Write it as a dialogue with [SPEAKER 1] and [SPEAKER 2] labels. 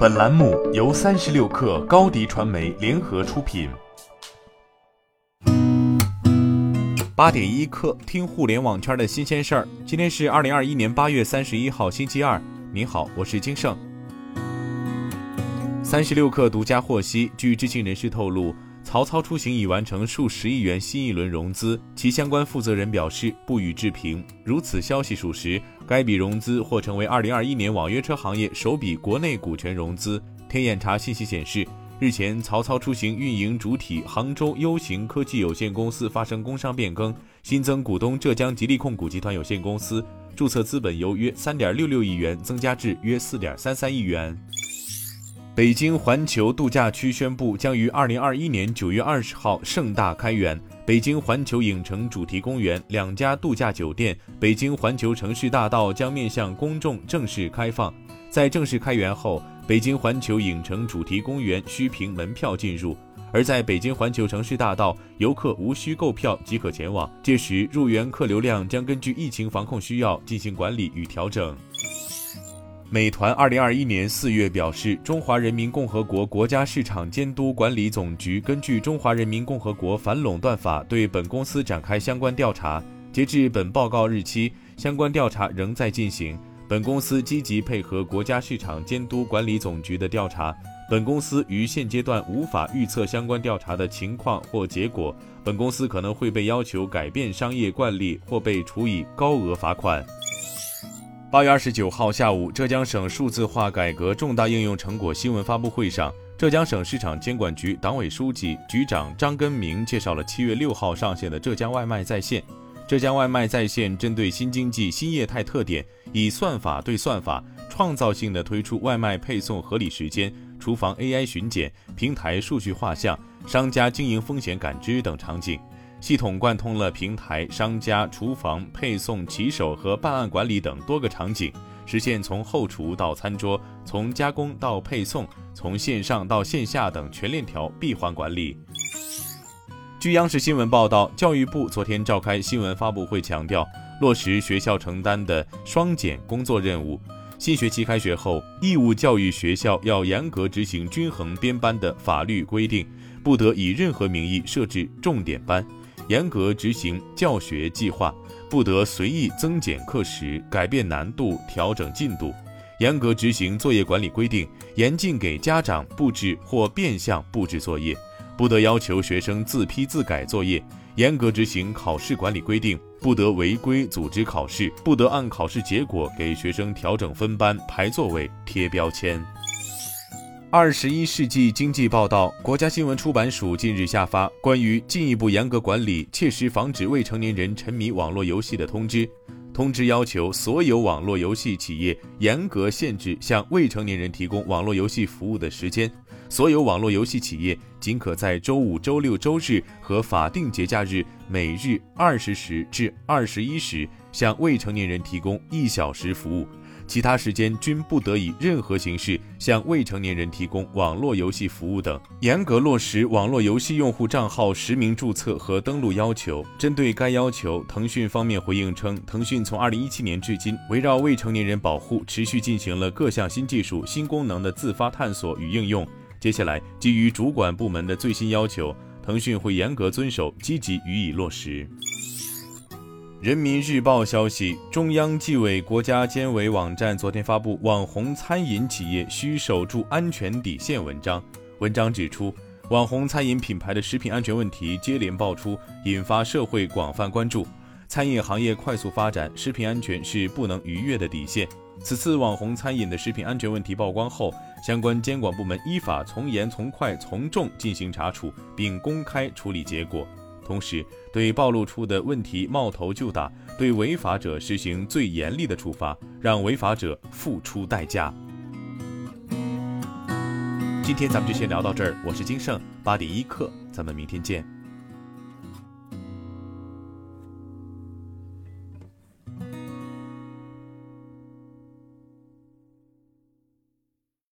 [SPEAKER 1] 本栏目由三十六氪高低传媒联合出品。
[SPEAKER 2] 八点一刻，听互联网圈的新鲜事儿。今天是二零二一年八月三十一号，星期二。您好，我是金盛。三十六氪独家获悉，据知情人士透露。曹操出行已完成数十亿元新一轮融资，其相关负责人表示不予置评。如此消息属实，该笔融资或成为2021年网约车行业首笔国内股权融资。天眼查信息显示，日前曹操出行运营主体杭州优行科技有限公司发生工商变更，新增股东浙江吉利控股集团有限公司，注册资本由约3.66亿元增加至约4.33亿元。北京环球度假区宣布，将于二零二一年九月二十号盛大开园。北京环球影城主题公园两家度假酒店、北京环球城市大道将面向公众正式开放。在正式开园后，北京环球影城主题公园需凭门票进入；而在北京环球城市大道，游客无需购票即可前往。届时，入园客流量将根据疫情防控需要进行管理与调整。美团二零二一年四月表示，中华人民共和国国家市场监督管理总局根据《中华人民共和国反垄断法》对本公司展开相关调查。截至本报告日期，相关调查仍在进行。本公司积极配合国家市场监督管理总局的调查。本公司于现阶段无法预测相关调查的情况或结果。本公司可能会被要求改变商业惯例或被处以高额罚款。八月二十九号下午，浙江省数字化改革重大应用成果新闻发布会上，浙江省市场监管局党委书记、局长张根明介绍了七月六号上线的浙江外卖在线。浙江外卖在线针对新经济新业态特点，以算法对算法，创造性的推出外卖配送合理时间、厨房 AI 巡检、平台数据画像、商家经营风险感知等场景。系统贯通了平台、商家、厨房、配送、骑手和办案管理等多个场景，实现从后厨到餐桌、从加工到配送、从线上到线下等全链条闭环管理。据央视新闻报道，教育部昨天召开新闻发布会，强调落实学校承担的双减工作任务。新学期开学后，义务教育学校要严格执行均衡编班的法律规定，不得以任何名义设置重点班。严格执行教学计划，不得随意增减课时、改变难度、调整进度；严格执行作业管理规定，严禁给家长布置或变相布置作业，不得要求学生自批自改作业；严格执行考试管理规定，不得违规组织考试，不得按考试结果给学生调整分班、排座位、贴标签。二十一世纪经济报道，国家新闻出版署近日下发关于进一步严格管理、切实防止未成年人沉迷网络游戏的通知。通知要求所有网络游戏企业严格限制向未成年人提供网络游戏服务的时间。所有网络游戏企业仅可在周五、周六、周日和法定节假日每日二十时至二十一时向未成年人提供一小时服务。其他时间均不得以任何形式向未成年人提供网络游戏服务等，严格落实网络游戏用户账号实名注册和登录要求。针对该要求，腾讯方面回应称，腾讯从二零一七年至今，围绕未成年人保护，持续进行了各项新技术、新功能的自发探索与应用。接下来，基于主管部门的最新要求，腾讯会严格遵守，积极予以落实。人民日报消息，中央纪委国家监委网站昨天发布《网红餐饮企业需守住安全底线》文章。文章指出，网红餐饮品牌的食品安全问题接连爆出，引发社会广泛关注。餐饮行业快速发展，食品安全是不能逾越的底线。此次网红餐饮的食品安全问题曝光后，相关监管部门依法从严、从快、从重进行查处，并公开处理结果。同时，对暴露出的问题冒头就打，对违法者实行最严厉的处罚，让违法者付出代价。今天咱们就先聊到这儿，我是金盛八点一刻，咱们明天见。